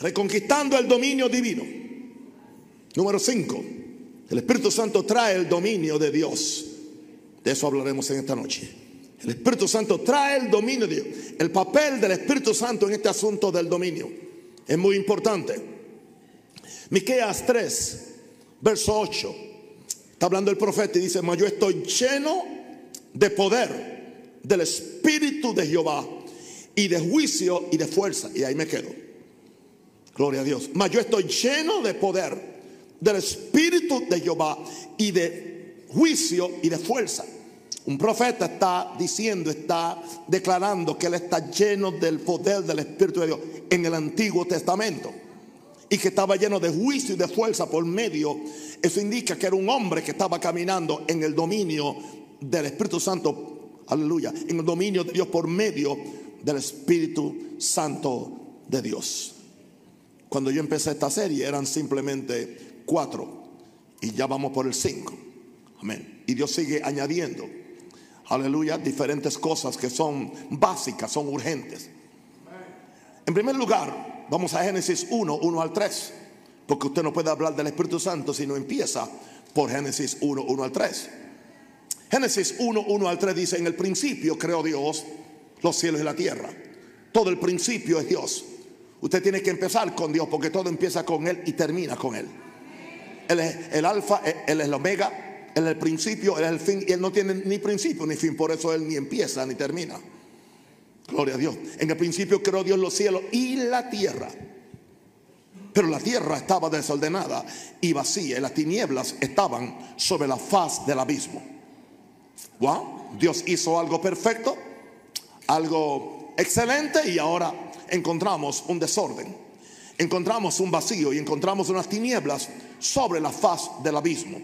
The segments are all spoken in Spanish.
Reconquistando el dominio divino. Número 5. El Espíritu Santo trae el dominio de Dios. De eso hablaremos en esta noche. El Espíritu Santo trae el dominio de Dios. El papel del Espíritu Santo en este asunto del dominio es muy importante. Miqueas 3, verso 8. Está hablando el profeta y dice, yo estoy lleno de poder del Espíritu de Jehová y de juicio y de fuerza. Y ahí me quedo. Gloria a Dios. Mas yo estoy lleno de poder del Espíritu de Jehová y de juicio y de fuerza. Un profeta está diciendo, está declarando que él está lleno del poder del Espíritu de Dios en el Antiguo Testamento. Y que estaba lleno de juicio y de fuerza por medio. Eso indica que era un hombre que estaba caminando en el dominio del Espíritu Santo. Aleluya. En el dominio de Dios por medio del Espíritu Santo de Dios. Cuando yo empecé esta serie eran simplemente cuatro. Y ya vamos por el cinco. Amén. Y Dios sigue añadiendo aleluya, diferentes cosas que son básicas, son urgentes. En primer lugar, vamos a Génesis 1, 1 al 3, porque usted no puede hablar del Espíritu Santo si no empieza por Génesis 1, 1 al 3. Génesis 1, 1 al 3 dice, en el principio creó Dios los cielos y la tierra. Todo el principio es Dios. Usted tiene que empezar con Dios porque todo empieza con Él y termina con Él. Él es el alfa, Él es el omega, él es el principio, Él es el fin. Y Él no tiene ni principio ni fin. Por eso Él ni empieza ni termina. Gloria a Dios. En el principio creó Dios los cielos y la tierra. Pero la tierra estaba desordenada y vacía. Y las tinieblas estaban sobre la faz del abismo. Dios hizo algo perfecto, algo excelente y ahora encontramos un desorden. Encontramos un vacío y encontramos unas tinieblas sobre la faz del abismo.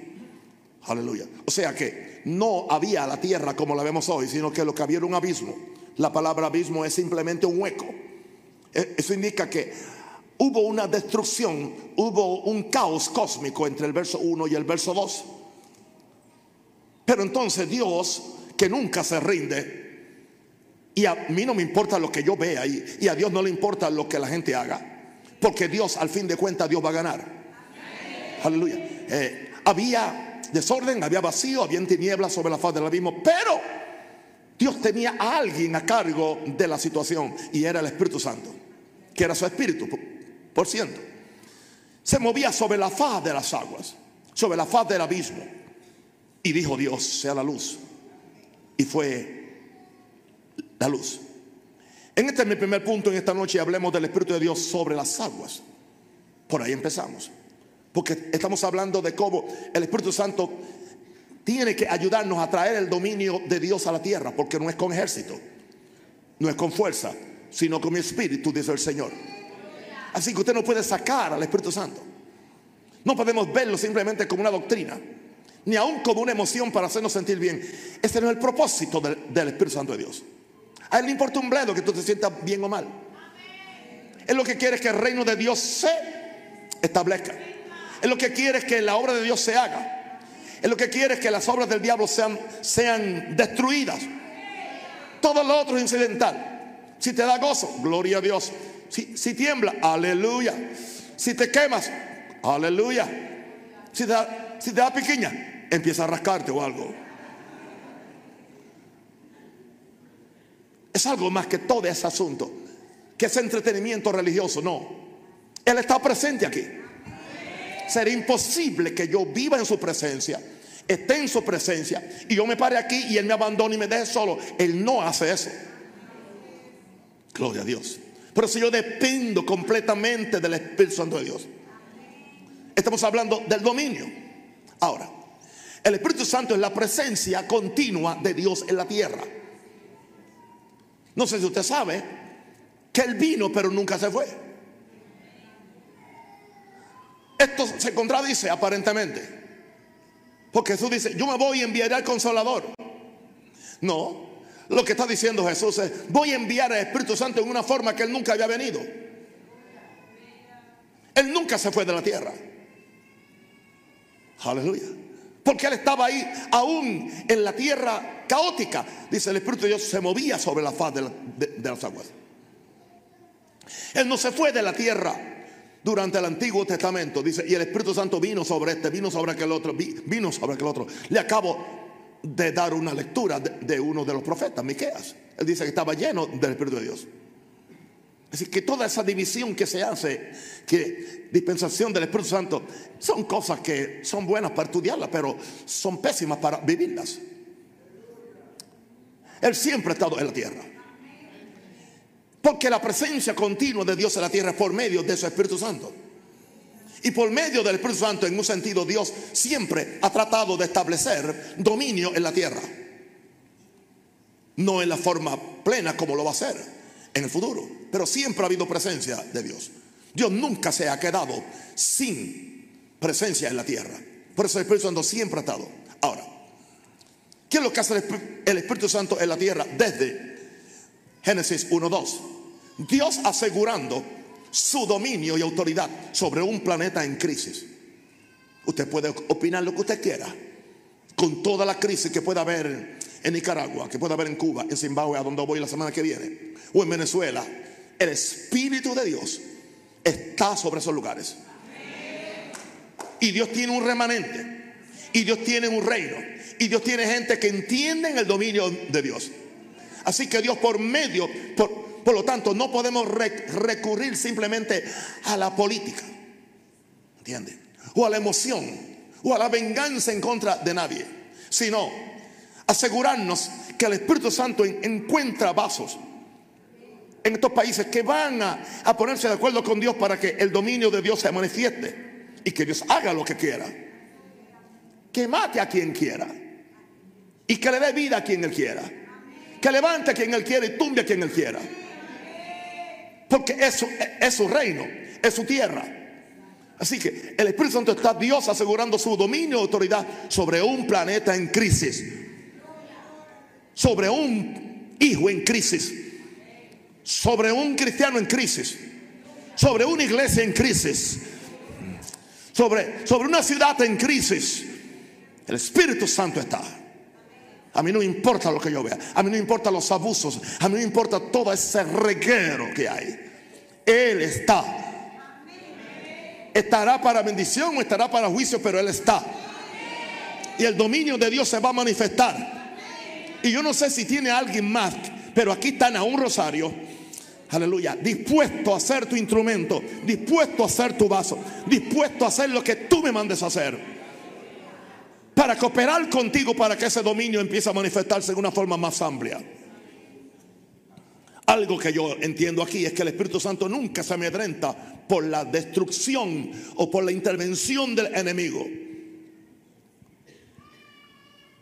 Aleluya. O sea que no había la tierra como la vemos hoy, sino que lo que había era un abismo. La palabra abismo es simplemente un hueco. E, eso indica que hubo una destrucción, hubo un caos cósmico entre el verso 1 y el verso 2. Pero entonces Dios, que nunca se rinde, y a mí no me importa lo que yo vea y, y a Dios no le importa lo que la gente haga, porque Dios al fin de cuentas Dios va a ganar. Aleluya. Eh, había desorden, había vacío, había tinieblas sobre la faz del abismo, pero Dios tenía a alguien a cargo de la situación y era el Espíritu Santo, que era su Espíritu, por ciento. Se movía sobre la faz de las aguas, sobre la faz del abismo. Y dijo Dios, sea la luz. Y fue la luz. En este es mi primer punto en esta noche. Hablemos del Espíritu de Dios sobre las aguas. Por ahí empezamos. Porque estamos hablando de cómo el Espíritu Santo tiene que ayudarnos a traer el dominio de Dios a la tierra, porque no es con ejército, no es con fuerza, sino con mi espíritu, dice el Señor. Así que usted no puede sacar al Espíritu Santo. No podemos verlo simplemente como una doctrina, ni aún como una emoción para hacernos sentir bien. Ese no es el propósito del, del Espíritu Santo de Dios. A él le importa un bledo que tú te sientas bien o mal. Él lo que quiere es que el reino de Dios se establezca. Él lo que quiere es que la obra de Dios se haga. Él lo que quiere es que las obras del diablo sean, sean destruidas. Todo lo otro es incidental. Si te da gozo, gloria a Dios. Si, si tiembla, aleluya. Si te quemas, aleluya. Si te, da, si te da pequeña, empieza a rascarte o algo. Es algo más que todo ese asunto. Que es entretenimiento religioso, no. Él está presente aquí. Sería imposible que yo viva en su presencia, esté en su presencia y yo me pare aquí y Él me abandone y me deje solo. Él no hace eso. Gloria a Dios. Por eso yo dependo completamente del Espíritu Santo de Dios. Estamos hablando del dominio. Ahora, el Espíritu Santo es la presencia continua de Dios en la tierra. No sé si usted sabe que Él vino pero nunca se fue. Esto se contradice aparentemente. Porque Jesús dice, yo me voy a enviar al consolador. No, lo que está diciendo Jesús es, voy a enviar al Espíritu Santo en una forma que Él nunca había venido. Él nunca se fue de la tierra. Aleluya. Porque Él estaba ahí aún en la tierra caótica. Dice el Espíritu de Dios se movía sobre la faz de, de las aguas. Él no se fue de la tierra durante el Antiguo Testamento. Dice, y el Espíritu Santo vino sobre este, vino sobre aquel otro, vino sobre aquel otro. Le acabo de dar una lectura de, uno de los profetas, Miqueas. Él dice que estaba lleno del Espíritu de Dios. Decir, que toda esa división que se hace, que dispensación del Espíritu Santo, son cosas que son buenas para estudiarlas, pero son pésimas para vivirlas. Él siempre ha estado en la tierra. Porque la presencia continua de Dios en la tierra es por medio de su Espíritu Santo. Y por medio del Espíritu Santo, en un sentido, Dios siempre ha tratado de establecer dominio en la tierra. No en la forma plena como lo va a hacer en el futuro, pero siempre ha habido presencia de Dios. Dios nunca se ha quedado sin presencia en la tierra. Por eso el Espíritu Santo siempre ha estado. Ahora, ¿qué es lo que hace el Espíritu Santo en la tierra desde Génesis 1.2? Dios asegurando su dominio y autoridad sobre un planeta en crisis. Usted puede opinar lo que usted quiera, con toda la crisis que pueda haber en Nicaragua, que pueda haber en Cuba, en Zimbabue, a donde voy la semana que viene, o en Venezuela. El Espíritu de Dios está sobre esos lugares. Y Dios tiene un remanente. Y Dios tiene un reino. Y Dios tiene gente que entiende el dominio de Dios. Así que Dios por medio, por, por lo tanto, no podemos recurrir simplemente a la política. ¿Entiende? O a la emoción. O a la venganza en contra de nadie. Sino asegurarnos que el Espíritu Santo encuentra vasos en estos países que van a, ponerse de acuerdo con Dios para que el dominio de Dios se manifieste y que Dios haga lo que quiera. Que mate a quien quiera y que le dé vida a quien él quiera. Que levante a quien él quiera y tumbe a quien él quiera. Porque es su, es su reino, es su tierra. Así que el Espíritu Santo está Dios asegurando su dominio y autoridad sobre un planeta en crisis. Sobre un hijo en crisis. Sobre un cristiano en crisis. Sobre una iglesia en crisis. Sobre, sobre una ciudad en crisis. El Espíritu Santo está. A mí no importa lo que yo vea. A mí no importa los abusos. A mí no importa todo ese reguero que hay. Él está. Estará para bendición o estará para juicio, pero Él está. Y el dominio de Dios se va a manifestar. Y yo no sé si tiene alguien más, pero aquí están a un rosario. Aleluya. Dispuesto a ser tu instrumento. Dispuesto a ser tu vaso. Dispuesto a hacer lo que tú me mandes a hacer para cooperar contigo para que ese dominio empiece a manifestarse de una forma más amplia. Algo que yo entiendo aquí es que el Espíritu Santo nunca se amedrenta por la destrucción o por la intervención del enemigo.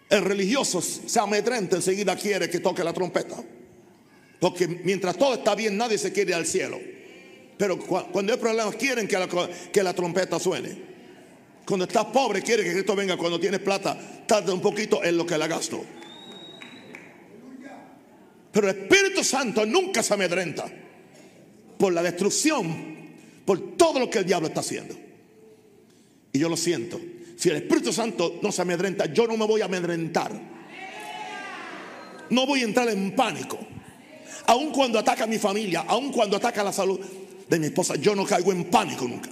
El religioso se amedrenta enseguida quiere que toque la trompeta. Porque mientras todo está bien, nadie se quiere ir al cielo. Pero cuando hay problemas, quieren que la, trompeta suene. Cuando estás pobre, quiere que Cristo venga. Cuando tienes plata, tarda un poquito en lo que la gasto. Pero el Espíritu Santo nunca se amedrenta por la destrucción, por todo lo que el diablo está haciendo. Y yo lo siento. Si el Espíritu Santo no se amedrenta, yo no me voy a amedrentar. No voy a entrar en pánico. Aun cuando ataca a mi familia, aun cuando ataca la salud de mi esposa, yo no caigo en pánico nunca.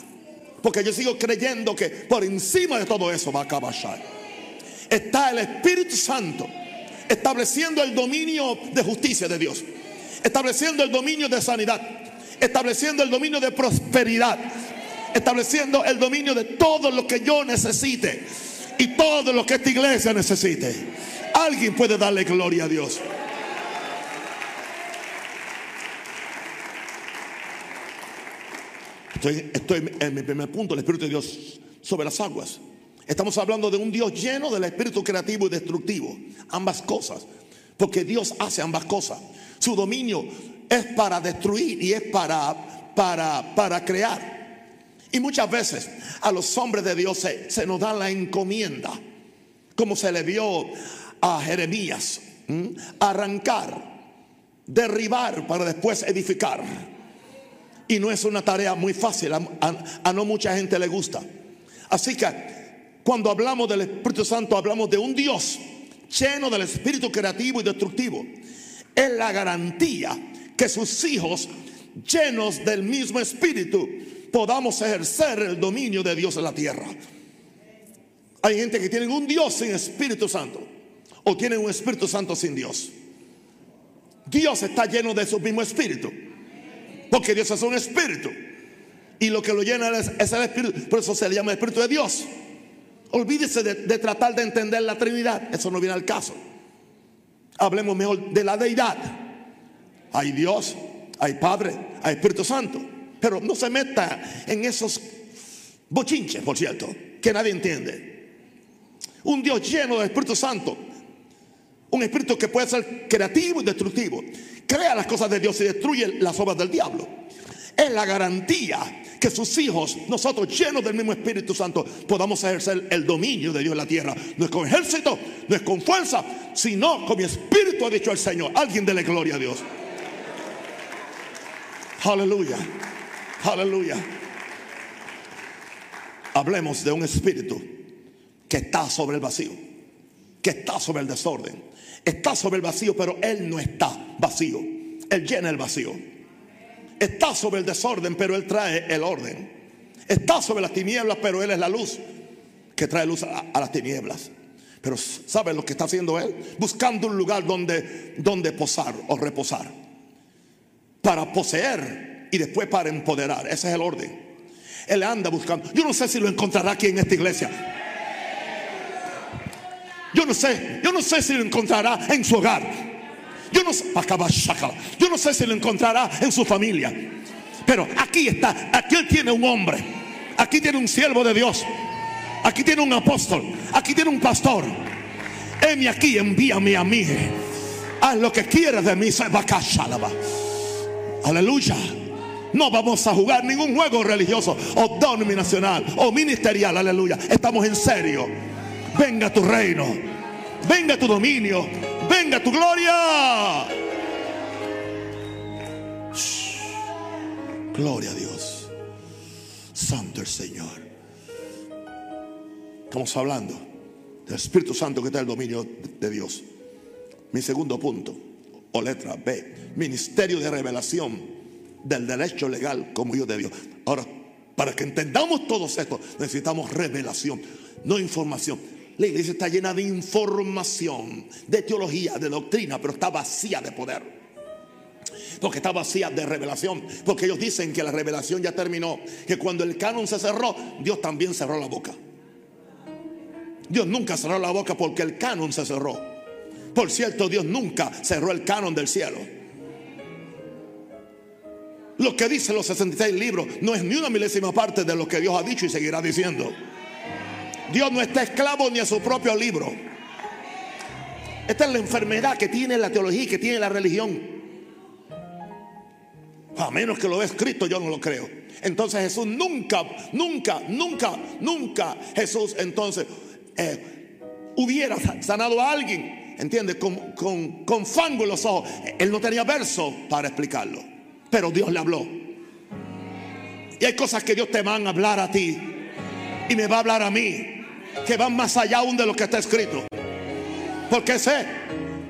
Porque yo sigo creyendo que por encima de todo eso va a acabar. Está el Espíritu Santo estableciendo el dominio de justicia de Dios, estableciendo el dominio de sanidad, estableciendo el dominio de prosperidad, estableciendo el dominio de todo lo que yo necesite y todo lo que esta iglesia necesite. Alguien puede darle gloria a Dios. Estoy, en mi primer punto, el Espíritu de Dios sobre las aguas. Estamos hablando de un Dios lleno del Espíritu creativo y destructivo. Ambas cosas. Porque Dios hace ambas cosas. Su dominio es para destruir y es para, para, para crear. Y muchas veces a los hombres de Dios se, se nos da la encomienda, como se le vio a Jeremías, arrancar, derribar para después edificar. Y no es una tarea muy fácil, a, no mucha gente le gusta. Así que cuando hablamos del Espíritu Santo, hablamos de un Dios lleno del espíritu creativo y destructivo. Es la garantía que sus hijos llenos del mismo espíritu, podamos ejercer el dominio de Dios en la tierra. Hay gente que tiene un Dios sin Espíritu Santo o tienen un Espíritu Santo sin Dios. Dios está lleno de su mismo espíritu. Porque Dios es un espíritu. Y lo que lo llena es, el espíritu. Por eso se le llama espíritu de Dios. Olvídese de, de tratar de entender la Trinidad. Eso no viene al caso. Hablemos mejor de la deidad. Hay Dios, hay Padre, hay Espíritu Santo. Pero no se meta en esos bochinches, por cierto, que nadie entiende. Un Dios lleno del Espíritu Santo. Un espíritu que puede ser creativo y destructivo. Crea las cosas de Dios y destruye las obras del diablo. Es la garantía que sus hijos, nosotros llenos del mismo Espíritu Santo, podamos ejercer el dominio de Dios en la tierra. No es con ejército, no es con fuerza, sino con mi espíritu, ha dicho el Señor. Alguien dele gloria a Dios. Aleluya. Aleluya. Hablemos de un espíritu que está sobre el vacío, que está sobre el desorden, está sobre el vacío, pero Él no está vacío, Él llena el vacío. Está sobre el desorden, pero Él trae el orden. Está sobre las tinieblas, pero Él es la luz que trae luz a, las tinieblas. Pero ¿sabe lo que está haciendo Él? Buscando un lugar donde, donde posar o reposar. Para poseer y después para empoderar. Ese es el orden. Él anda buscando. Yo no sé si lo encontrará aquí en esta iglesia. Yo no sé, yo no sé si lo encontrará en su hogar. Yo no sé, yo no sé si lo encontrará en su familia. Pero aquí está, aquí él tiene un hombre. Aquí tiene un siervo de Dios. Aquí tiene un apóstol. Aquí tiene un pastor. Heme aquí, envíame a mí. Haz lo que quieras de mí. Aleluya. No vamos a jugar ningún juego religioso o denominacional o ministerial. Aleluya. Estamos en serio. Venga tu reino. Venga tu dominio. Venga tu gloria. Gloria a Dios. Santo el Señor. Estamos hablando del Espíritu Santo que está en el dominio de Dios. Mi segundo punto, o letra B, ministerio de revelación del derecho legal como hijo de Dios. Ahora, para que entendamos todo esto, necesitamos revelación, no información. La iglesia está llena de información, de teología, de doctrina, pero está vacía de poder. Porque está vacía de revelación. Porque ellos dicen que la revelación ya terminó. Que cuando el canon se cerró, Dios también cerró la boca. Dios nunca cerró la boca porque el canon se cerró. Por cierto, Dios nunca cerró el canon del cielo. Lo que dicen los 66 libros no es ni una milésima parte de lo que Dios ha dicho y seguirá diciendo. Dios no está esclavo ni a su propio libro. Esta es la enfermedad que tiene la teología y que tiene la religión. A menos que lo vea escrito, yo no lo creo. Entonces Jesús nunca, nunca, nunca, nunca Jesús entonces eh, hubiera sanado a alguien, ¿entiendes? Con, con, con fango en los ojos. Él no tenía verso para explicarlo, pero Dios le habló. Y hay cosas que Dios te van a hablar a ti y me va a hablar a mí que van más allá aún de lo que está escrito. Porque sé,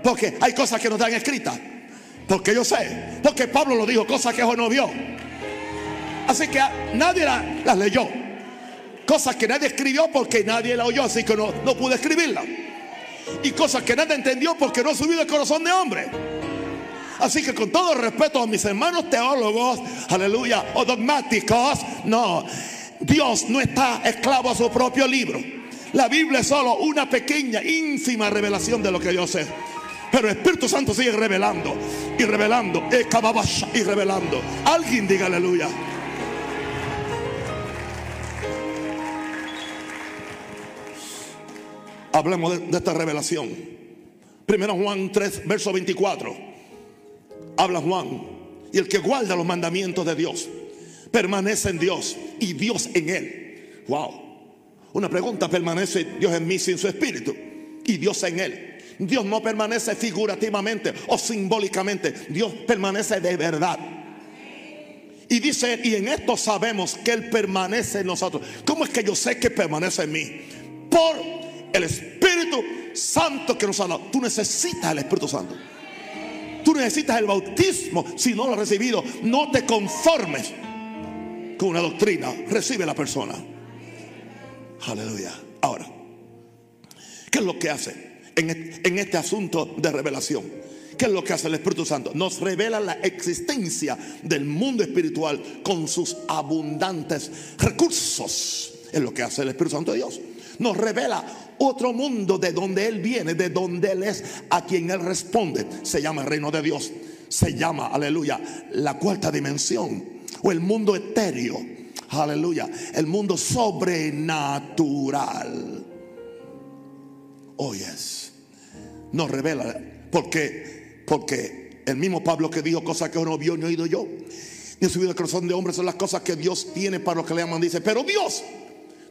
porque hay cosas que no están escritas. Porque yo sé, porque Pablo lo dijo, cosas que ojo no vio. Así que nadie las leyó. Cosas que nadie escribió porque nadie la oyó, así que no, no pude escribirla. Y cosas que nadie entendió porque no ha subido el corazón de hombre. Así que con todo respeto a mis hermanos teólogos, aleluya, o dogmáticos, no, Dios no está esclavo a su propio libro. La Biblia es solo una pequeña, ínfima revelación de lo que Dios es. Pero el Espíritu Santo sigue revelando y revelando y revelando. Alguien diga aleluya. Hablemos de, de, esta revelación. Primero Juan 3, verso 24. Habla Juan. Y el que guarda los mandamientos de Dios permanece en Dios y Dios en él. Wow. Una pregunta, ¿permanece Dios en mí sin su espíritu? Y Dios en él. Dios no permanece figurativamente o simbólicamente. Dios permanece de verdad. Y dice, y en esto sabemos que Él permanece en nosotros. ¿Cómo es que yo sé que permanece en mí? Por el Espíritu Santo que nos ha dado. Tú necesitas el Espíritu Santo. Tú necesitas el bautismo si no lo has recibido. No te conformes con una doctrina. Recibe la persona. Aleluya. Ahora, ¿qué es lo que hace en este asunto de revelación? ¿Qué es lo que hace el Espíritu Santo? Nos revela la existencia del mundo espiritual con sus abundantes recursos. Es lo que hace el Espíritu Santo de Dios. Nos revela otro mundo de donde Él viene, de donde Él es, a quien Él responde. Se llama el reino de Dios. Se llama, aleluya, la cuarta dimensión o el mundo etéreo. Aleluya, el mundo sobrenatural. Oh, yes. Nos revela, porque, porque el mismo Pablo que dijo cosas que no vio ni oído yo, ni subido el corazón de hombres son las cosas que Dios tiene para los que le aman. Dice, pero Dios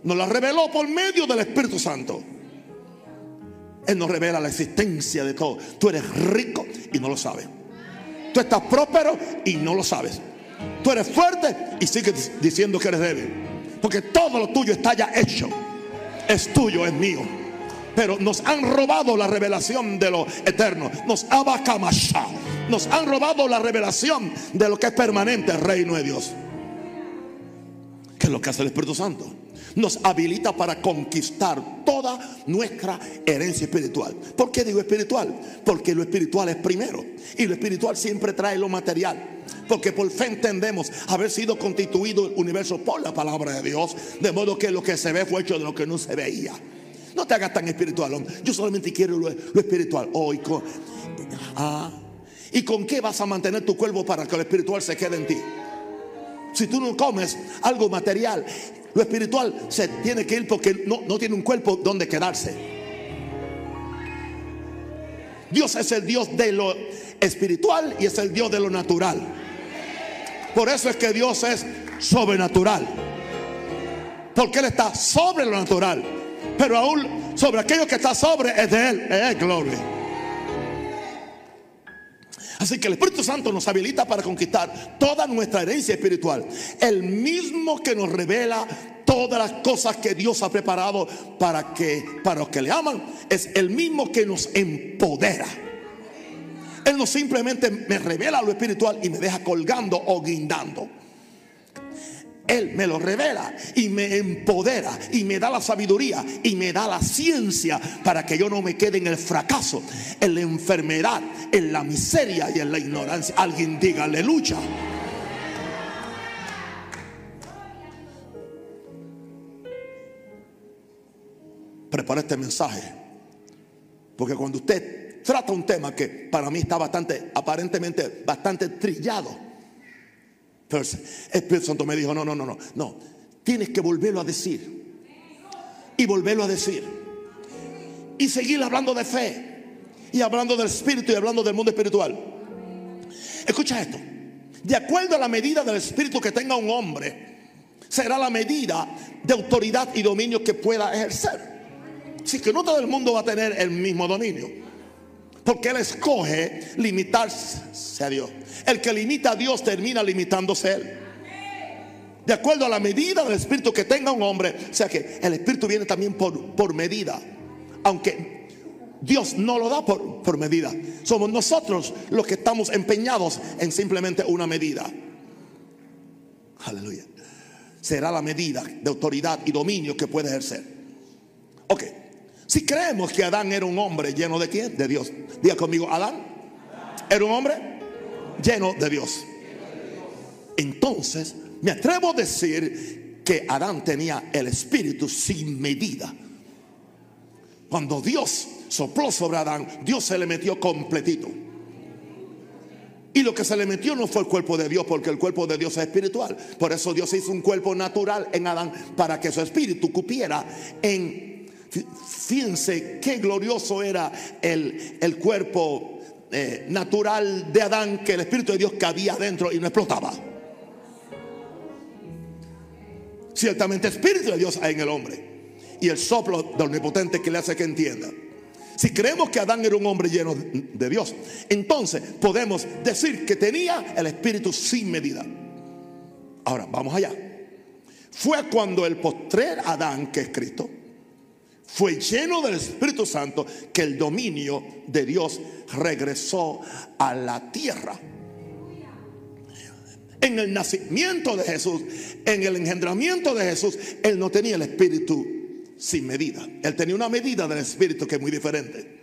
nos las reveló por medio del Espíritu Santo. Él nos revela la existencia de todo. Tú eres rico y no lo sabes. Tú estás próspero y no lo sabes. Tú eres fuerte y sigues diciendo que eres débil. Porque todo lo tuyo está ya hecho. Es tuyo, es mío. Pero nos han robado la revelación de lo eterno. Nos Nos han robado la revelación de lo que es permanente, el reino de Dios. ¿Qué es lo que hace el Espíritu Santo? nos habilita para conquistar toda nuestra herencia espiritual. ¿Por qué digo espiritual? Porque lo espiritual es primero y lo espiritual siempre trae lo material. Porque por fe entendemos haber sido constituido el universo por la palabra de Dios, de modo que lo que se ve fue hecho de lo que no se veía. No te hagas tan espiritual, Yo solamente quiero lo, espiritual. Con, ah, ¿Y con qué vas a mantener tu cuerpo para que lo espiritual se quede en ti? Si tú no comes algo material, lo espiritual se tiene que ir porque no, no tiene un cuerpo donde quedarse. Dios es el Dios de lo espiritual y es el Dios de lo natural. Por eso es que Dios es sobrenatural. Porque Él está sobre lo natural. Pero aún sobre aquello que está sobre es de Él. Es gloria. Así que el Espíritu Santo nos habilita para conquistar toda nuestra herencia espiritual. El mismo que nos revela todas las cosas que Dios ha preparado para que para los que le aman es el mismo que nos empodera. Él no simplemente me revela lo espiritual y me deja colgando o guindando. Él me lo revela y me empodera y me da la sabiduría y me da la ciencia para que yo no me quede en el fracaso, en la enfermedad, en la miseria y en la ignorancia. Alguien diga aleluya. Prepara este mensaje. Porque cuando usted trata un tema que para mí está bastante, aparentemente bastante trillado, el Espíritu Santo me dijo, no, no, no, no, no. Tienes que volverlo a decir. Y volverlo a decir. Y seguir hablando de fe. Y hablando del Espíritu y hablando del mundo espiritual. Escucha esto. De acuerdo a la medida del Espíritu que tenga un hombre, será la medida de autoridad y dominio que pueda ejercer. Así que no todo el mundo va a tener el mismo dominio. Porque Él escoge limitarse a Dios. El que limita a Dios termina limitándose a Él. De acuerdo a la medida del espíritu que tenga un hombre. O sea que el espíritu viene también por, por medida. Aunque Dios no lo da por, por medida. Somos nosotros los que estamos empeñados en simplemente una medida. Aleluya. Será la medida de autoridad y dominio que puede ejercer. Ok. Si creemos que Adán era un hombre lleno de quién? De Dios. Diga conmigo, Adán era un hombre lleno de Dios. Entonces, me atrevo a decir que Adán tenía el espíritu sin medida. Cuando Dios sopló sobre Adán, Dios se le metió completito. Y lo que se le metió no fue el cuerpo de Dios, porque el cuerpo de Dios es espiritual. Por eso Dios hizo un cuerpo natural en Adán para que su espíritu cupiera en Fíjense qué glorioso era el, el cuerpo eh, natural de Adán que el Espíritu de Dios cabía adentro y no explotaba. Ciertamente Espíritu de Dios hay en el hombre. Y el soplo del omnipotente que le hace que entienda. Si creemos que Adán era un hombre lleno de Dios, entonces podemos decir que tenía el Espíritu sin medida. Ahora, vamos allá. Fue cuando el postrer Adán, que es Cristo, fue lleno del Espíritu Santo que el dominio de Dios regresó a la tierra. En el nacimiento de Jesús, en el engendramiento de Jesús, Él no tenía el Espíritu sin medida. Él tenía una medida del Espíritu que es muy diferente.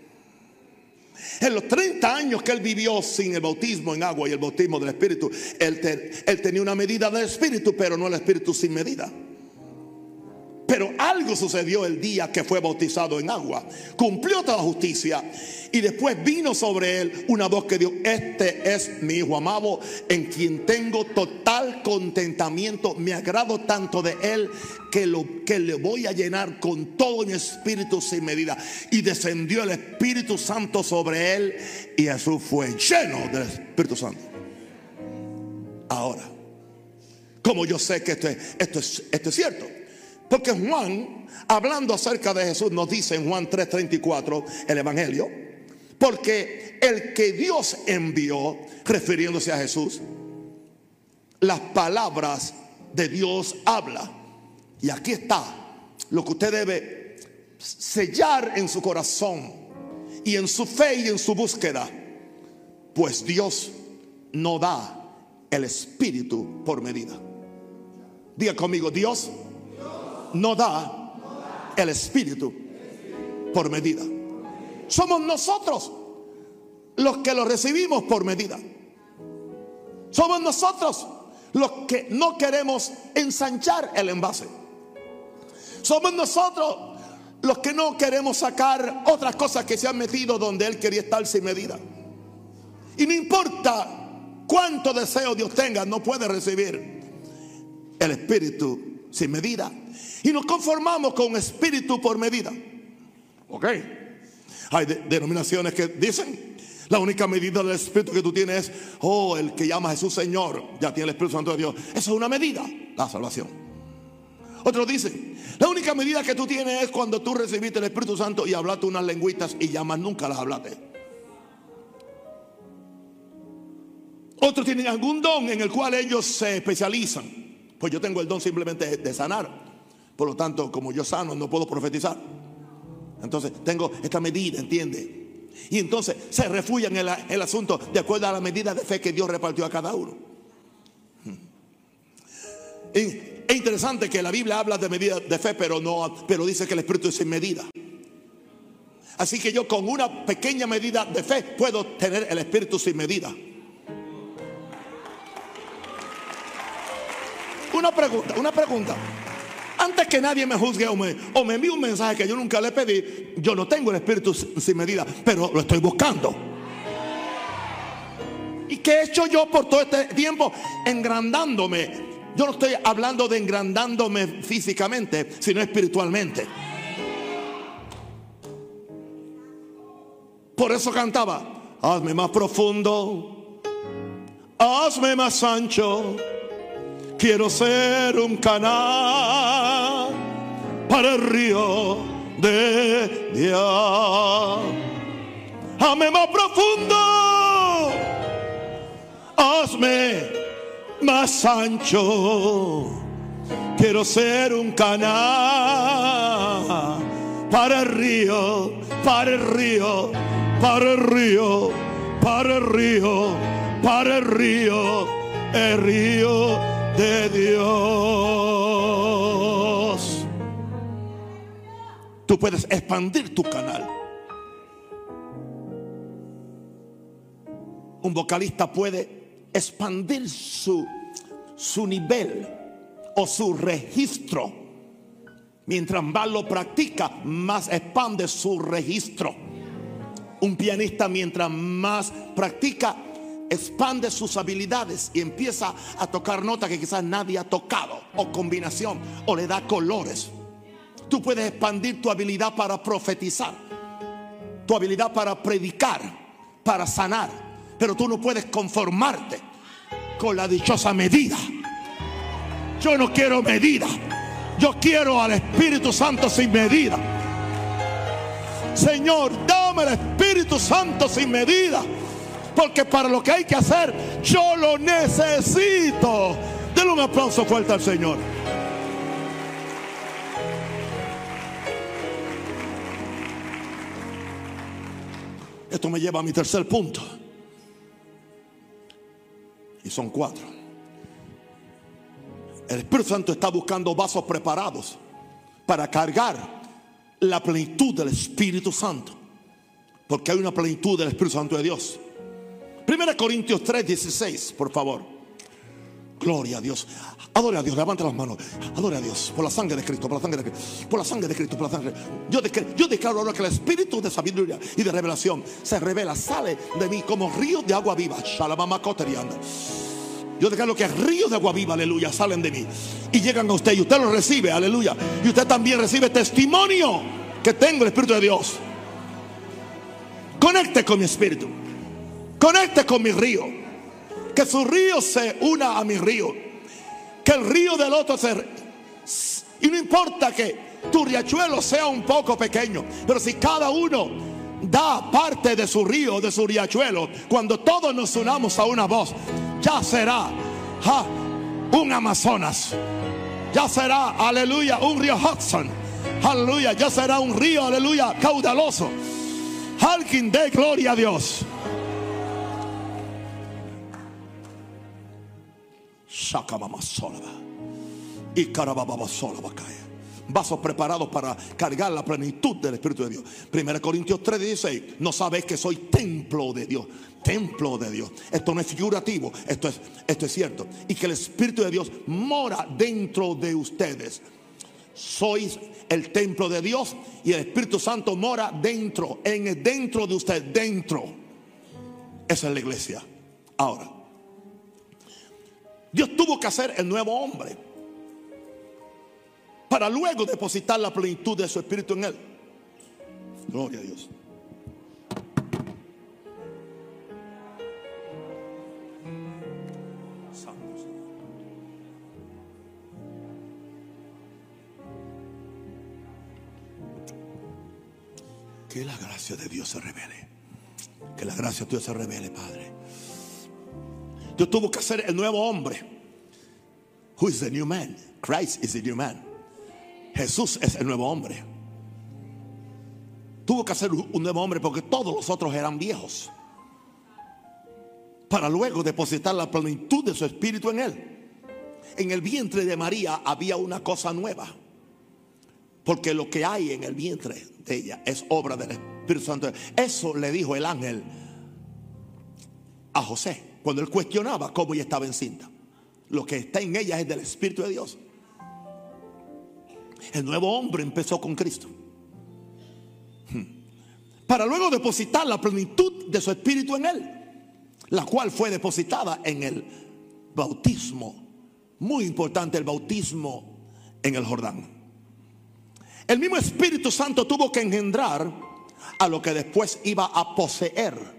En los 30 años que él vivió sin el bautismo en agua y el bautismo del Espíritu, él, tenía una medida del Espíritu, pero no el Espíritu sin medida. Pero algo sucedió el día que fue bautizado en agua. Cumplió toda justicia. Y después vino sobre él una voz que dijo, este es mi hijo amado en quien tengo total contentamiento. Me agrado tanto de él que, lo, que le voy a llenar con todo mi espíritu sin medida. Y descendió el Espíritu Santo sobre él y Jesús fue lleno del Espíritu Santo. Ahora, como yo sé que esto esto es, esto es cierto. Porque Juan, hablando acerca de Jesús, nos dice en Juan 3:34, el Evangelio, porque el que Dios envió, refiriéndose a Jesús, las palabras de Dios habla. Y aquí está lo que usted debe sellar en su corazón y en su fe y en su búsqueda. Pues Dios no da el espíritu por medida. Diga conmigo, Dios no da el Espíritu por medida. Somos nosotros los que lo recibimos por medida. Somos nosotros los que no queremos ensanchar el envase. Somos nosotros los que no queremos sacar otras cosas que se han metido donde Él quería estar sin medida. Y no importa cuánto deseo Dios tenga, no puede recibir el Espíritu sin medida. Y nos conformamos con espíritu por medida. Ok. Hay denominaciones que dicen, la única medida del espíritu que tú tienes es, oh, el que llama a Jesús Señor, ya tiene el Espíritu Santo de Dios. Eso es una medida, la salvación. Otros dicen, la única medida que tú tienes es cuando tú recibiste el Espíritu Santo y hablaste unas lengüitas y ya más nunca las hablaste. Otros tienen algún don en el cual ellos se especializan. Pues yo tengo el don simplemente de sanar. Por lo tanto, como yo sano, no puedo profetizar. Entonces, tengo esta medida, ¿entiende? Y entonces se refugian en el, asunto de acuerdo a la medida de fe que Dios repartió a cada uno. es interesante que la Biblia habla de medida de fe, pero no, pero dice que el Espíritu es sin medida. Así que yo con una pequeña medida de fe puedo tener el Espíritu sin medida. Una pregunta, una pregunta. Antes que nadie me juzgue o me, o me envíe un mensaje que yo nunca le pedí, yo no tengo el espíritu sin medida, pero lo estoy buscando. ¿Y qué he hecho yo por todo este tiempo? Engrandándome. Yo no estoy hablando de engrandándome físicamente, sino espiritualmente. Por eso cantaba, hazme más profundo, hazme más ancho Quiero ser un canal para el río de Dios. Hazme más profundo, hazme más ancho. Quiero ser un canal para el río, para el río, para el río, para el río, para el río, el río de Dios. Tú puedes expandir tu canal. Un vocalista puede expandir su, su nivel o su registro. Mientras más lo practica, más expande su registro. Un pianista mientras más practica, expande sus habilidades y empieza a tocar notas que quizás nadie ha tocado, o combinación, o le da colores. Tú puedes expandir tu habilidad para profetizar, tu habilidad para predicar, para sanar, pero tú no puedes conformarte con la dichosa medida. Yo no quiero medida, yo quiero al Espíritu Santo sin medida. Señor, dame el Espíritu Santo sin medida. Porque para lo que hay que hacer, yo lo necesito. Denle un aplauso fuerte al Señor. Esto me lleva a mi tercer punto. Y son cuatro. El Espíritu Santo está buscando vasos preparados para cargar la plenitud del Espíritu Santo. Porque hay una plenitud del Espíritu Santo de Dios. 1 Corintios 3, 16, por favor. Gloria a Dios. Adore a Dios, levante las manos. Adore a Dios por la sangre de Cristo, por la sangre de Cristo, por la sangre de Cristo, por la sangre. Yo declaro, yo declaro ahora que el espíritu de sabiduría y de revelación se revela, sale de mí como río de agua viva. Yo declaro que ríos de agua viva, aleluya, salen de mí y llegan a usted y usted lo recibe, aleluya. Y usted también recibe testimonio que tengo el Espíritu de Dios. Conecte con mi espíritu, conecte con mi río, que su río se una a mi río. Que el río del otro se... Y no importa que tu riachuelo sea un poco pequeño, pero si cada uno da parte de su río, de su riachuelo, cuando todos nos unamos a una voz, ya será un Amazonas, ya será, aleluya, un río Hudson, aleluya, ya será un río, aleluya, caudaloso. Alguien de gloria a Dios. Y Vasos preparados para cargar la plenitud del Espíritu de Dios. 1 Corintios 3, 16. No sabéis que soy templo de Dios. Templo de Dios. Esto no es figurativo. Esto es, esto es cierto. Y que el Espíritu de Dios mora dentro de ustedes. Sois el templo de Dios y el Espíritu Santo mora dentro, en dentro de usted, dentro. Esa es la iglesia. Ahora, Dios tuvo que hacer el nuevo hombre para luego depositar la plenitud de su espíritu en él. Gloria a Dios. Que la gracia de Dios se revele. Que la gracia de Dios se revele, Padre. Dios tuvo que hacer el nuevo hombre. Who is the new man? Christ is the new man. Jesús es el nuevo hombre. Tuvo que hacer un nuevo hombre porque todos los otros eran viejos. Para luego depositar la plenitud de su espíritu en él. En el vientre de María había una cosa nueva. Porque lo que hay en el vientre de ella es obra del Espíritu Santo. Eso le dijo el ángel a José cuando él cuestionaba cómo ella estaba encinta. Lo que está en ella es del Espíritu de Dios. El nuevo hombre empezó con Cristo. Hmm. Para luego depositar la plenitud de su espíritu en él. La cual fue depositada en el bautismo. Muy importante el bautismo en el Jordán. El mismo Espíritu Santo tuvo que engendrar a lo que después iba a poseer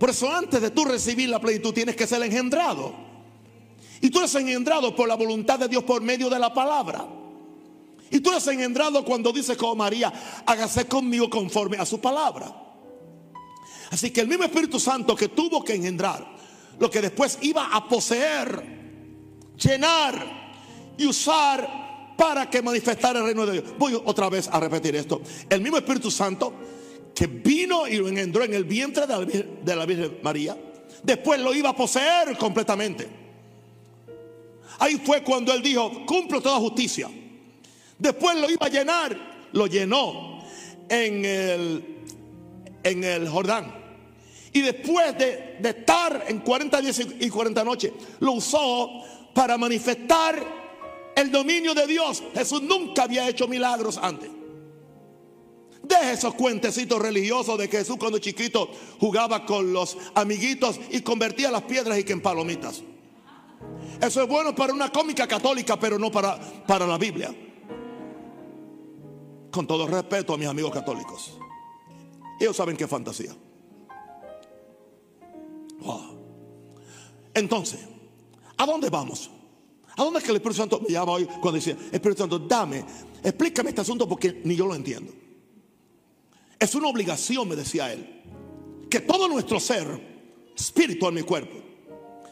por eso antes de tú recibir la plenitud tienes que ser engendrado. Y tú eres engendrado por la voluntad de Dios por medio de la palabra. Y tú eres engendrado cuando dice como María, hágase conmigo conforme a su palabra. Así que el mismo Espíritu Santo que tuvo que engendrar, lo que después iba a poseer, llenar y usar para que manifestara el reino de Dios. Voy otra vez a repetir esto. El mismo Espíritu Santo que vino y lo engendró en el vientre de la, Virgen María, después lo iba a poseer completamente. Ahí fue cuando él dijo, cumplo toda justicia. Después lo iba a llenar, lo llenó en el, en el Jordán. Y después de, de estar en 40 días y 40 noches, lo usó para manifestar el dominio de Dios. Jesús nunca había hecho milagros antes. Deje esos cuentecitos religiosos de que Jesús cuando chiquito jugaba con los amiguitos y convertía las piedras y que en palomitas. Eso es bueno para una cómica católica, pero no para, para la Biblia. Con todo respeto a mis amigos católicos. Ellos saben qué fantasía. Entonces, ¿a dónde vamos? ¿A dónde es que el Espíritu Santo me llama hoy cuando dice, Espíritu Santo, dame, explícame este asunto porque ni yo lo entiendo? Es una obligación, me decía él, que todo nuestro ser, espiritual mi cuerpo,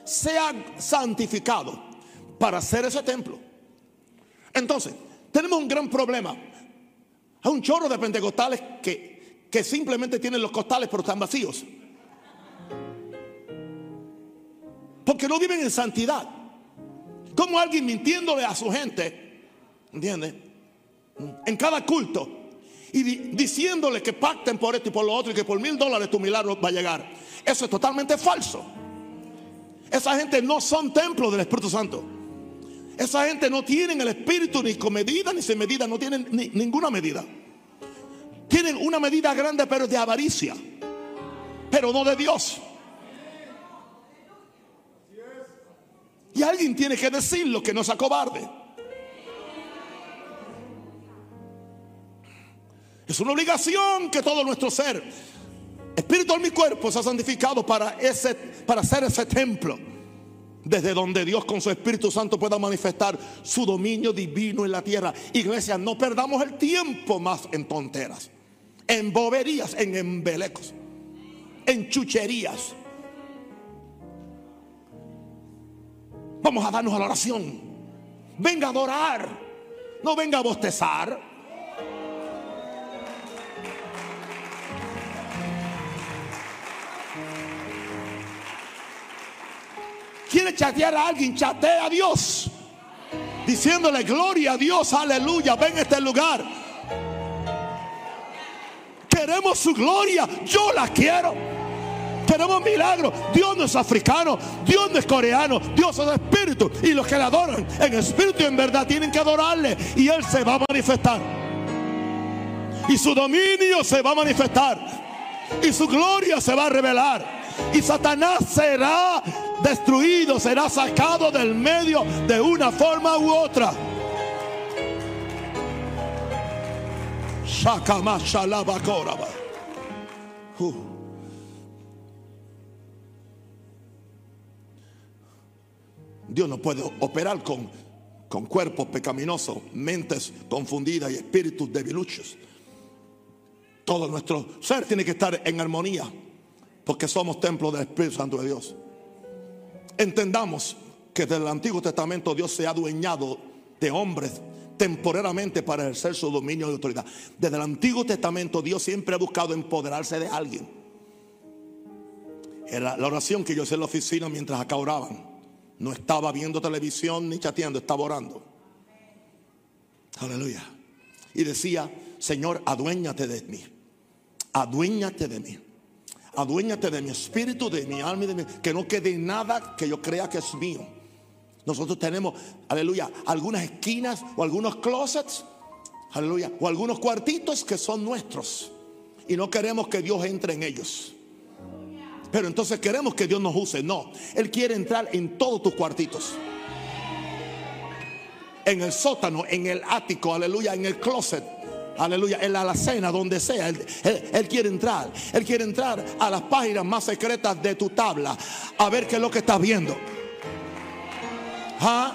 sea santificado para hacer ese templo. Entonces, tenemos un gran problema. Hay un chorro de pentecostales que, que simplemente tienen los costales pero están vacíos. Porque no viven en santidad. Como alguien mintiéndole a su gente, ¿entiendes? En cada culto. Y diciéndole que pacten por esto y por lo otro y que por mil dólares tu milagro va a llegar. Eso es totalmente falso. Esa gente no son templos del Espíritu Santo. Esa gente no tienen el Espíritu ni con medida ni sin medida. No tienen ninguna medida. Tienen una medida grande pero de avaricia. Pero no de Dios. Y alguien tiene que decirlo que no sea cobarde. Es una obligación que todo nuestro ser, espiritual mi cuerpo, se ha santificado para, ese, para ser ese templo. Desde donde Dios con su Espíritu Santo pueda manifestar su dominio divino en la tierra. Iglesia, no perdamos el tiempo más en tonteras, en boberías, en embelecos, en chucherías. Vamos a darnos a la oración. Venga a adorar. No venga a bostezar. Quiere chatear a alguien, chatea a Dios. Diciéndole gloria a Dios, aleluya, ven a este lugar. Queremos su gloria, yo la quiero. Queremos milagros. Dios no es africano, Dios no es coreano, Dios es espíritu. Y los que le adoran en espíritu y en verdad tienen que adorarle. Y Él se va a manifestar. Y su dominio se va a manifestar. Y su gloria se va a revelar. Y Satanás será destruido, será sacado del medio de una forma u otra. Uh. Dios no puede operar con, con cuerpos pecaminosos, mentes confundidas y espíritus debiluchos. Todo nuestro ser tiene que estar en armonía, porque somos templo del Espíritu Santo de Dios. Entendamos que desde el Antiguo Testamento Dios se ha adueñado de hombres temporalmente para ejercer su dominio y autoridad. Desde el Antiguo Testamento Dios siempre ha buscado empoderarse de alguien. La oración que yo hice en la oficina mientras acá oraban. No estaba viendo televisión ni chateando, estaba orando. Aleluya. Y decía, Señor, aduéñate de mí. Aduéñate de mí. Aduéñate de mi espíritu, de mi alma y de mí. Que no quede nada que yo crea que es mío. Nosotros tenemos, aleluya, algunas esquinas o algunos closets, aleluya, o algunos cuartitos que son nuestros. Y no queremos que Dios entre en ellos. Pero entonces queremos que Dios nos use. No, Él quiere entrar en todos tus cuartitos. En el sótano, en el ático, aleluya, en el closet. Aleluya, en la alacena, donde sea. Él, quiere entrar. Él quiere entrar a las páginas más secretas de tu tabla. A ver qué es lo que estás viendo. ¿Ah?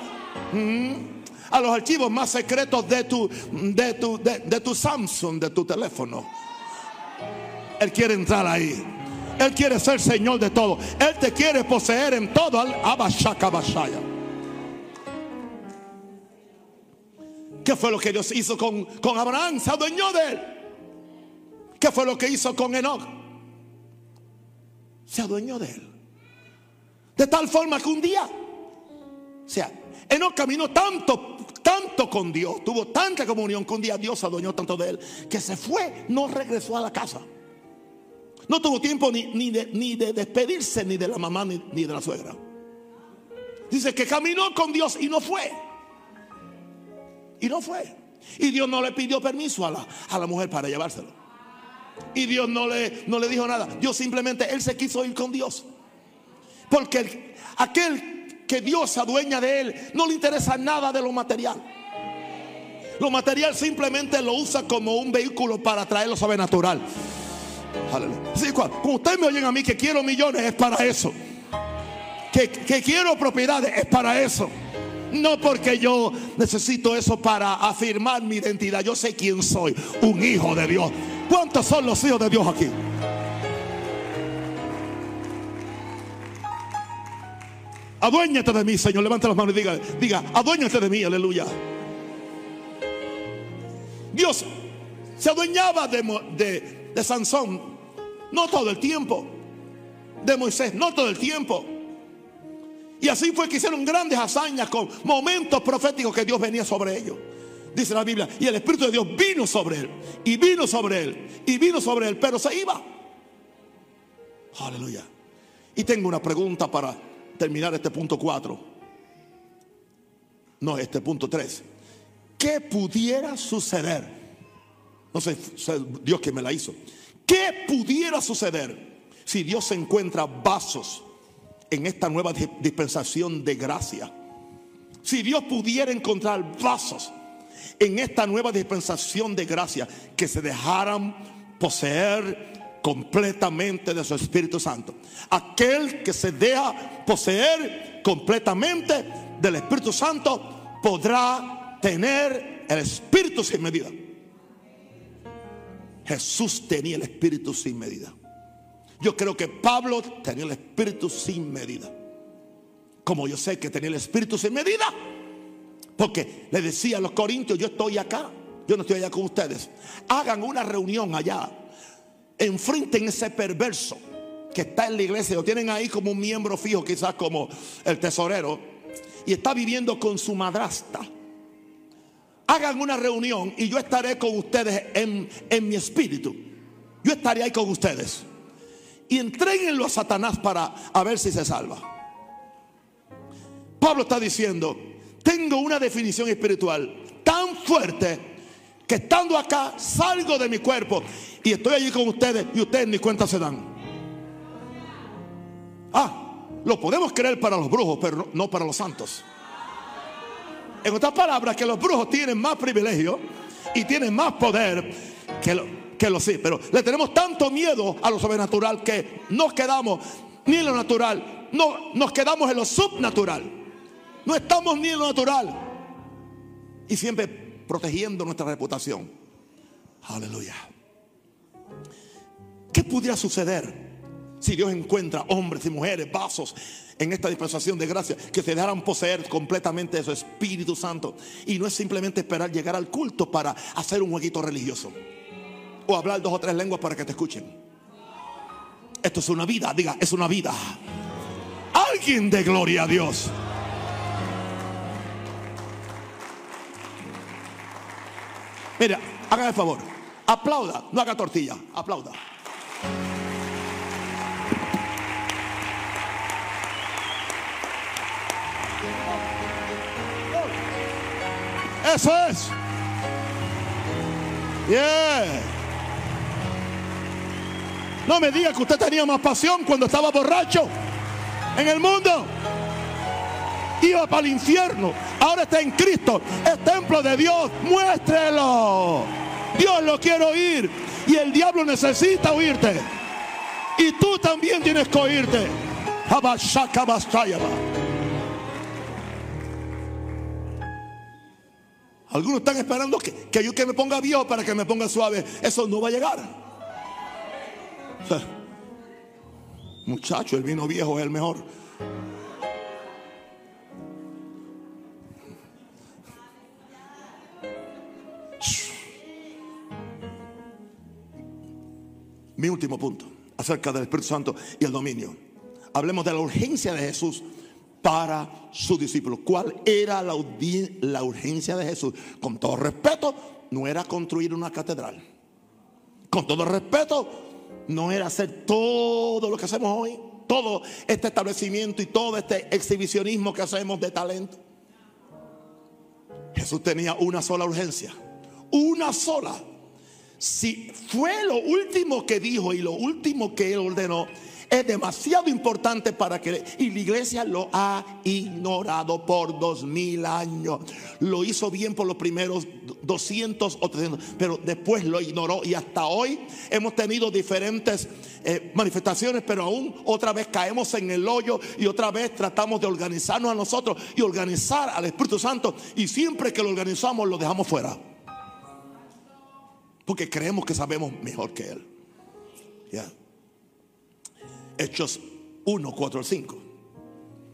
Mm. A los archivos más secretos de tu, de tu, de tu Samsung, de tu teléfono. Él quiere entrar ahí. Él quiere ser Señor de todo. Él te quiere poseer en todo. ¿Qué fue lo que Dios hizo con, con Abraham? Se adueñó de él. ¿Qué fue lo que hizo con Enoch? Se adueñó de él. De tal forma que un día, o sea, Enoch caminó tanto, tanto con Dios, tuvo tanta comunión con Dios, Dios se adueñó tanto de él, que se fue, no regresó a la casa. No tuvo tiempo ni, de, despedirse ni de la mamá ni, de la suegra. Dice que caminó con Dios y no fue. Y no fue. Y Dios no le pidió permiso a la, a la mujer para llevárselo. Y Dios no le, no le dijo nada. Dios simplemente, él se quiso ir con Dios. Porque aquel que Dios adueña de él, no le interesa nada de lo material. Lo material simplemente lo usa como un vehículo para traer lo sobrenatural. Aleluya. como ustedes me oyen a mí que quiero millones, es para eso. Que, que quiero propiedades, es para eso. No porque yo necesito eso para afirmar mi identidad. Yo sé quién soy, un hijo de Dios. ¿Cuántos son los hijos de Dios aquí? Aduéñate de mí, Señor. Levanta las manos y diga, diga, aduéñate de mí, aleluya. Dios se adueñaba de, de, de Sansón, no todo el tiempo. De Moisés, no todo el tiempo. Y así fue que hicieron grandes hazañas con momentos proféticos que Dios venía sobre ellos. Dice la Biblia, y el Espíritu de Dios vino sobre él, y vino sobre él, y vino sobre él, pero se iba. Aleluya. Y tengo una pregunta para terminar este punto 4. No, este punto 3. ¿Qué pudiera suceder? No sé, Dios que me la hizo. ¿Qué pudiera suceder si Dios encuentra vasos en esta nueva dispensación de gracia? Si Dios pudiera encontrar vasos en esta nueva dispensación de gracia que se dejaran poseer completamente de su Espíritu Santo. Aquel que se deja poseer completamente del Espíritu Santo podrá tener el Espíritu sin medida. Jesús tenía el Espíritu sin medida. Yo creo que Pablo tenía el Espíritu sin medida. Como yo sé que tenía el Espíritu sin medida. Porque le decía a los corintios, yo estoy acá, yo no estoy allá con ustedes. Hagan una reunión allá enfrenten ese perverso que está en la iglesia, lo tienen ahí como un miembro fijo, quizás como el tesorero, y está viviendo con su madrasta. Hagan una reunión y yo estaré con ustedes en, en mi espíritu. Yo estaré ahí con ustedes. Y entréguenlo a Satanás para a ver si se salva. Pablo está diciendo, tengo una definición espiritual tan fuerte que estando acá salgo de mi cuerpo y estoy allí con ustedes y ustedes ni cuenta se dan. Ah, lo podemos creer para los brujos, pero no para los santos. En otras palabras, que los brujos tienen más privilegio y tienen más poder que, que los sí. Pero le tenemos tanto miedo a lo sobrenatural que nos quedamos ni en lo natural, no, nos quedamos en lo subnatural. No estamos ni en lo natural. Y siempre protegiendo nuestra reputación. Aleluya. ¿Qué pudiera suceder si Dios encuentra hombres y mujeres, vasos en esta dispensación de gracia que se dejaran poseer completamente de su Espíritu Santo? Y no es simplemente esperar llegar al culto para hacer un jueguito religioso o hablar dos o tres lenguas para que te escuchen. Esto es una vida, diga, es una vida. Alguien de gloria a Dios. Mira, haga el favor, aplauda, no haga tortilla, aplauda. Eso es. Yeah. No me diga que usted tenía más pasión cuando estaba borracho en el mundo. Iba para el infierno. Ahora está en Cristo. Es templo de Dios. Muéstrelo. Dios lo quiere oír. Y el diablo necesita oírte. Y tú también tienes que oírte. Algunos están esperando que, que, yo que me ponga viejo para que me ponga suave. Eso no va a llegar. Muchacho, el vino viejo es el mejor. Mi último punto acerca del Espíritu Santo y el dominio. Hablemos de la urgencia de Jesús para su discípulo. ¿Cuál era la, la urgencia de Jesús? Con todo respeto, no era construir una catedral. Con todo respeto, no era hacer todo lo que hacemos hoy, todo este establecimiento y todo este exhibicionismo que hacemos de talento. Jesús tenía una sola urgencia, una sola si fue lo último que dijo y lo último que él ordenó, es demasiado importante para que y la iglesia lo ha ignorado por dos mil años. Lo hizo bien por los primeros 200 o 300, pero después lo ignoró y hasta hoy hemos tenido diferentes eh, manifestaciones, pero aún otra vez caemos en el hoyo y otra vez tratamos de organizarnos a nosotros y organizar al Espíritu Santo y siempre que lo organizamos lo dejamos fuera. Porque creemos que sabemos mejor que Él. Hechos 1, 4 al 5.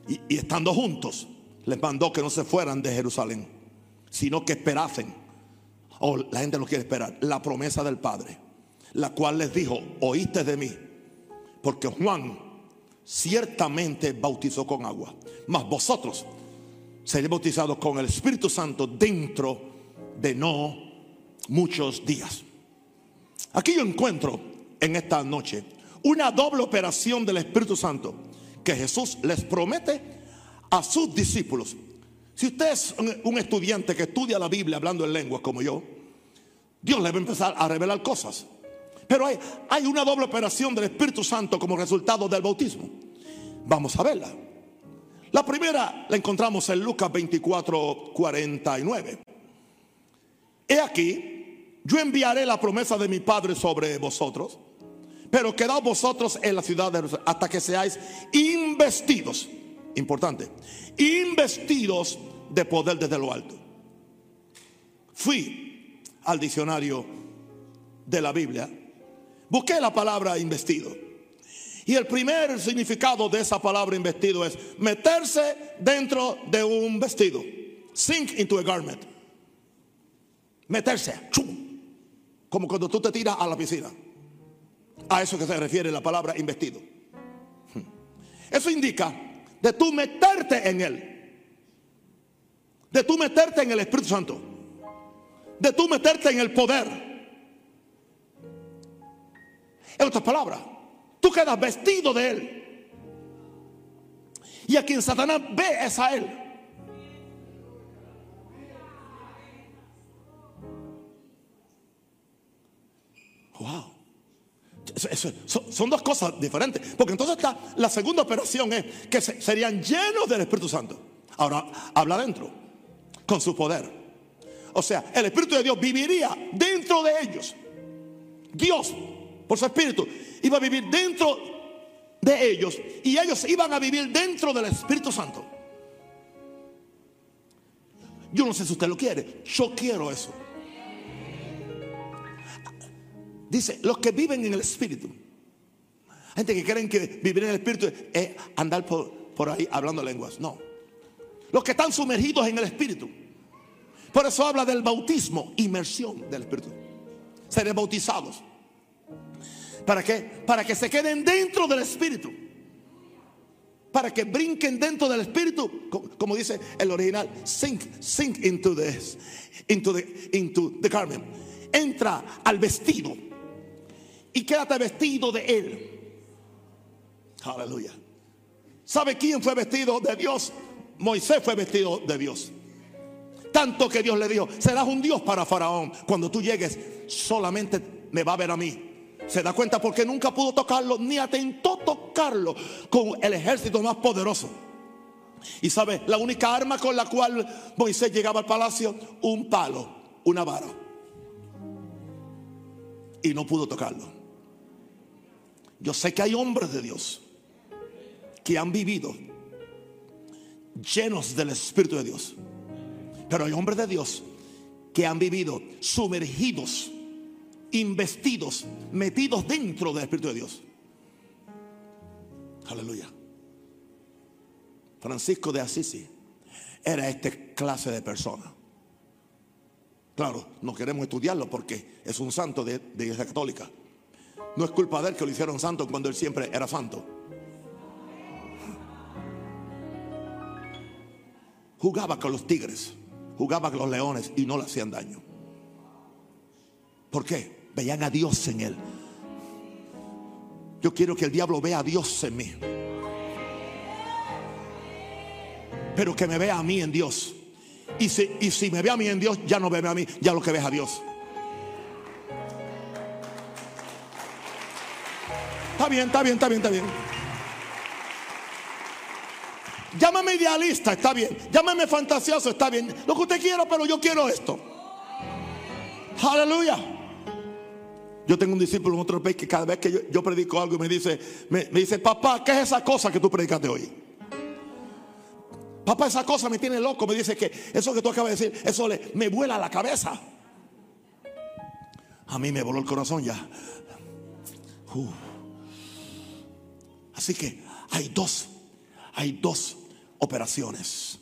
Y, estando juntos, les mandó que no se fueran de Jerusalén, sino que esperasen. O la gente no quiere esperar. La promesa del Padre. la cual les dijo, oíste de mí, porque Juan ciertamente bautizó con agua, mas vosotros seréis bautizados con el Espíritu Santo dentro de no muchos días. Aquí yo encuentro en esta noche una doble operación del Espíritu Santo que Jesús les promete a sus discípulos. Si usted es un estudiante que estudia la Biblia hablando en lenguas como yo, Dios le va a empezar a revelar cosas. Pero hay, hay una doble operación del Espíritu Santo como resultado del bautismo. Vamos a verla. La primera la encontramos en Lucas 24, 49. He aquí, yo enviaré la promesa de mi Padre sobre vosotros, pero quedaos vosotros en la ciudad de hasta que seáis investidos. Importante, investidos de poder desde lo alto. Fui al diccionario de la Biblia Busqué la palabra investido. Y el primer significado de esa palabra investido es meterse dentro de un vestido. Sink into a garment. Meterse. Como cuando tú te tiras a la piscina. A eso que se refiere la palabra investido. Eso indica de tú meterte en él. De tú meterte en el Espíritu Santo. De tú meterte en el poder en otras palabras, tú quedas vestido de Él. Y a quien Satanás ve es a Él. Son, dos cosas diferentes. Porque entonces está, la segunda operación es que serían llenos del Espíritu Santo. Ahora habla dentro, con su poder. O sea, el Espíritu de Dios viviría dentro de ellos. Dios por su espíritu, iba a vivir dentro de ellos y ellos iban a vivir dentro del Espíritu Santo. Yo no sé si usted lo quiere, yo quiero eso. Dice, los que viven en el Espíritu. Gente que creen que vivir en el Espíritu es andar por, ahí hablando lenguas. No. Los que están sumergidos en el Espíritu. Por eso habla del bautismo, inmersión del Espíritu. Seré bautizados. ¿Para qué? Para que se queden dentro del Espíritu. Para que brinquen dentro del Espíritu, como dice el original, sink, sink into the, into the, into the garment. Entra al vestido y quédate vestido de Él. Aleluya. ¿Sabe quién fue vestido de Dios? Moisés fue vestido de Dios. Tanto que Dios le dijo, serás un Dios para Faraón. Cuando tú llegues, solamente me va a ver a mí. Se da cuenta porque nunca pudo tocarlo, ni atentó tocarlo con el ejército más poderoso. Y sabe, la única arma con la cual Moisés llegaba al palacio, un palo, una vara. Y no pudo tocarlo. Yo sé que hay hombres de Dios que han vivido llenos del Espíritu de Dios. Pero hay hombres de Dios que han vivido sumergidos investidos, metidos dentro del Espíritu de Dios. Aleluya. Francisco de Asisi era este clase de persona. Claro, no queremos estudiarlo porque es un santo de, de iglesia católica. No es culpa de él que lo hicieron santo cuando él siempre era santo. Jugaba con los tigres, jugaba con los leones y no le hacían daño. ¿Por qué? veían a Dios en él. Yo quiero que el diablo vea a Dios en mí. Pero que me vea a mí en Dios. Y si, me ve a mí en Dios, ya no me ve a mí, ya lo que ve a Dios. Está bien, está bien, está bien, está bien. Llámame idealista, está bien. Llámame fantasioso, está bien. Lo que usted quiera, pero yo quiero esto. Aleluya. Yo tengo un discípulo en otro país que cada vez que yo, predico algo me dice, me, dice, papá, ¿qué es esa cosa que tú predicaste hoy? Papá, esa cosa me tiene loco. Me dice que eso que tú acabas de decir, eso le, me vuela la cabeza. A mí me voló el corazón ya. Así que hay dos, hay dos operaciones.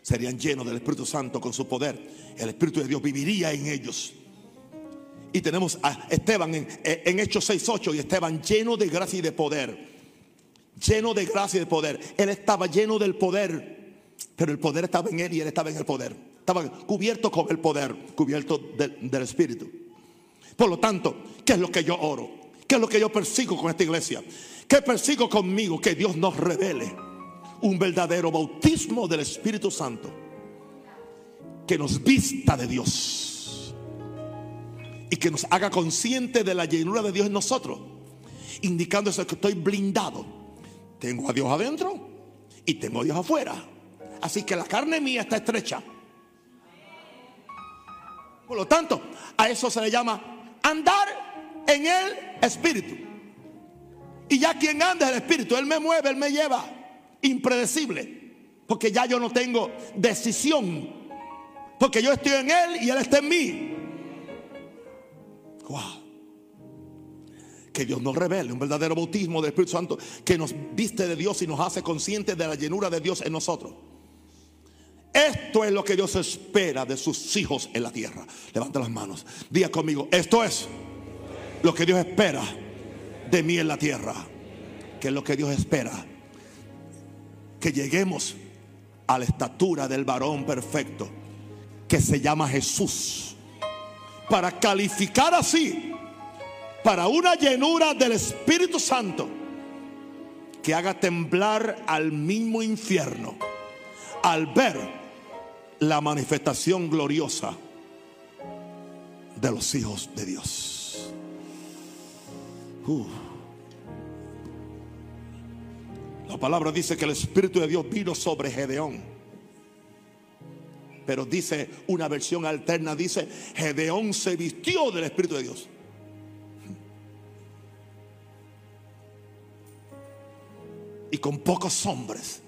Serían llenos del Espíritu Santo con su poder. El Espíritu de Dios viviría en ellos Y tenemos a Esteban en, en Hechos 6.8 y Esteban lleno de gracia y de poder. Lleno de gracia y de poder. Él estaba lleno del poder, pero el poder estaba en él y él estaba en el poder. Estaba cubierto con el poder, cubierto del, del Espíritu. Por lo tanto, ¿qué es lo que yo oro? ¿Qué es lo que yo persigo con esta iglesia? ¿Qué persigo conmigo? Que Dios nos revele un verdadero bautismo del Espíritu Santo. Que nos vista de Dios. Y que nos haga consciente de la llenura de Dios en nosotros. Indicando eso que estoy blindado. Tengo a Dios adentro y tengo a Dios afuera. Así que la carne mía está estrecha. Por lo tanto, a eso se le llama andar en el Espíritu. Y ya quien anda es el Espíritu, Él me mueve, Él me lleva. Impredecible. Porque ya yo no tengo decisión. Porque yo estoy en Él y Él está en mí. Wow. Que Dios nos revele un verdadero bautismo del Espíritu Santo que nos viste de Dios y nos hace conscientes de la llenura de Dios en nosotros. Esto es lo que Dios espera de sus hijos en la tierra. Levanta las manos. Diga conmigo, esto es lo que Dios espera de mí en la tierra. Que es lo que Dios espera. Que lleguemos a la estatura del varón perfecto que se llama Jesús. Para calificar así para una llenura del Espíritu Santo que haga temblar al mismo infierno al ver la manifestación gloriosa de los hijos de Dios. La palabra dice que el Espíritu de Dios vino sobre Gedeón. Pero dice una versión alterna, dice, Gedeón se vistió del Espíritu de Dios. Y con pocos hombres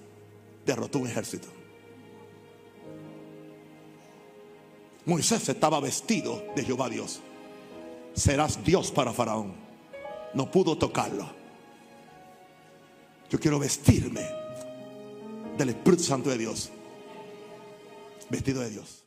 derrotó un ejército. Moisés estaba vestido de Jehová Dios. Serás Dios para Faraón. No pudo tocarlo. Yo quiero vestirme del Espíritu Santo de Dios. Vestido de Dios.